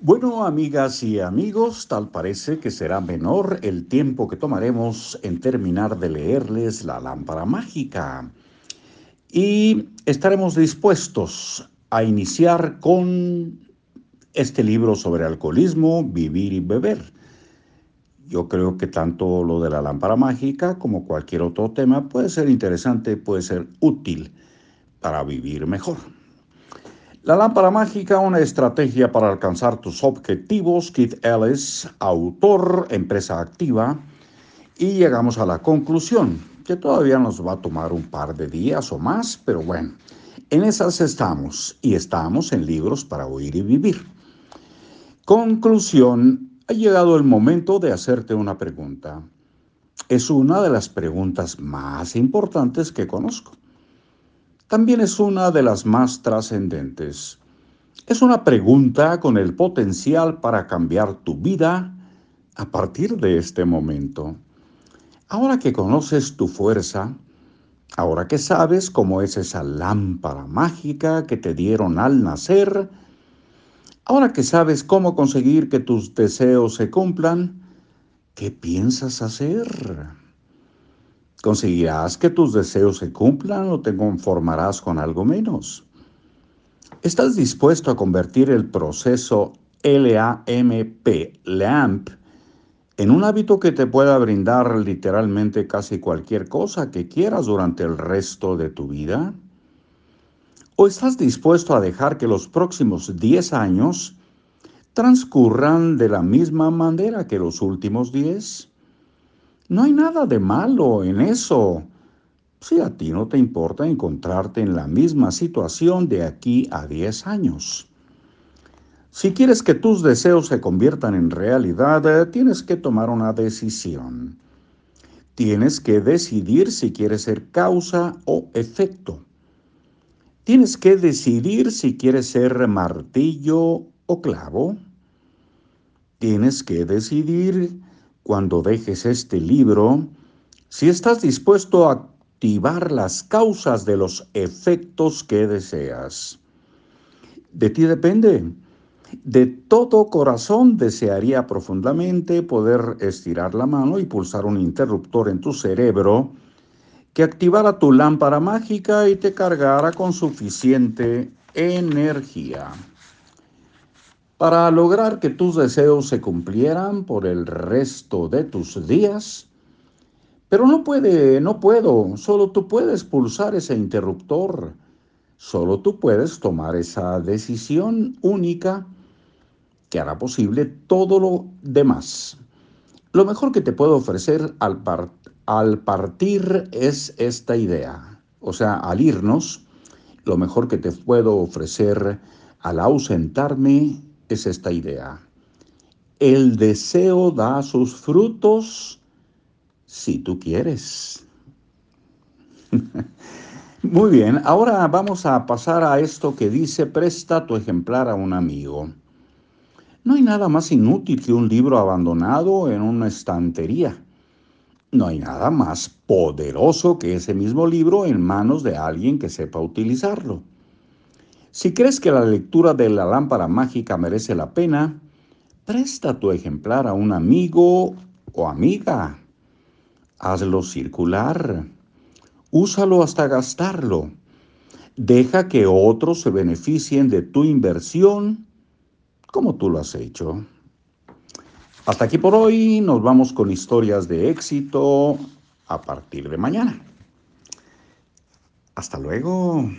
Bueno, amigas y amigos, tal parece que será menor el tiempo que tomaremos en terminar de leerles la lámpara mágica. Y estaremos dispuestos a iniciar con este libro sobre alcoholismo, vivir y beber. Yo creo que tanto lo de la lámpara mágica como cualquier otro tema puede ser interesante, puede ser útil para vivir mejor. La lámpara mágica, una estrategia para alcanzar tus objetivos. Keith Ellis, autor, empresa activa. Y llegamos a la conclusión, que todavía nos va a tomar un par de días o más, pero bueno, en esas estamos y estamos en libros para oír y vivir. Conclusión, ha llegado el momento de hacerte una pregunta. Es una de las preguntas más importantes que conozco también es una de las más trascendentes. Es una pregunta con el potencial para cambiar tu vida a partir de este momento. Ahora que conoces tu fuerza, ahora que sabes cómo es esa lámpara mágica que te dieron al nacer, ahora que sabes cómo conseguir que tus deseos se cumplan, ¿qué piensas hacer? ¿Conseguirás que tus deseos se cumplan o te conformarás con algo menos? ¿Estás dispuesto a convertir el proceso LAMP, en un hábito que te pueda brindar literalmente casi cualquier cosa que quieras durante el resto de tu vida? ¿O estás dispuesto a dejar que los próximos 10 años transcurran de la misma manera que los últimos 10? No hay nada de malo en eso. Si a ti no te importa encontrarte en la misma situación de aquí a 10 años. Si quieres que tus deseos se conviertan en realidad, eh, tienes que tomar una decisión. Tienes que decidir si quieres ser causa o efecto. Tienes que decidir si quieres ser martillo o clavo. Tienes que decidir cuando dejes este libro, si estás dispuesto a activar las causas de los efectos que deseas. De ti depende. De todo corazón desearía profundamente poder estirar la mano y pulsar un interruptor en tu cerebro que activara tu lámpara mágica y te cargara con suficiente energía. Para lograr que tus deseos se cumplieran por el resto de tus días, pero no puede, no puedo, solo tú puedes pulsar ese interruptor, solo tú puedes tomar esa decisión única que hará posible todo lo demás. Lo mejor que te puedo ofrecer al, al partir es esta idea, o sea, al irnos, lo mejor que te puedo ofrecer al ausentarme es esta idea. El deseo da sus frutos si tú quieres. Muy bien, ahora vamos a pasar a esto que dice, presta tu ejemplar a un amigo. No hay nada más inútil que un libro abandonado en una estantería. No hay nada más poderoso que ese mismo libro en manos de alguien que sepa utilizarlo. Si crees que la lectura de la lámpara mágica merece la pena, presta tu ejemplar a un amigo o amiga. Hazlo circular. Úsalo hasta gastarlo. Deja que otros se beneficien de tu inversión como tú lo has hecho. Hasta aquí por hoy. Nos vamos con historias de éxito a partir de mañana. Hasta luego.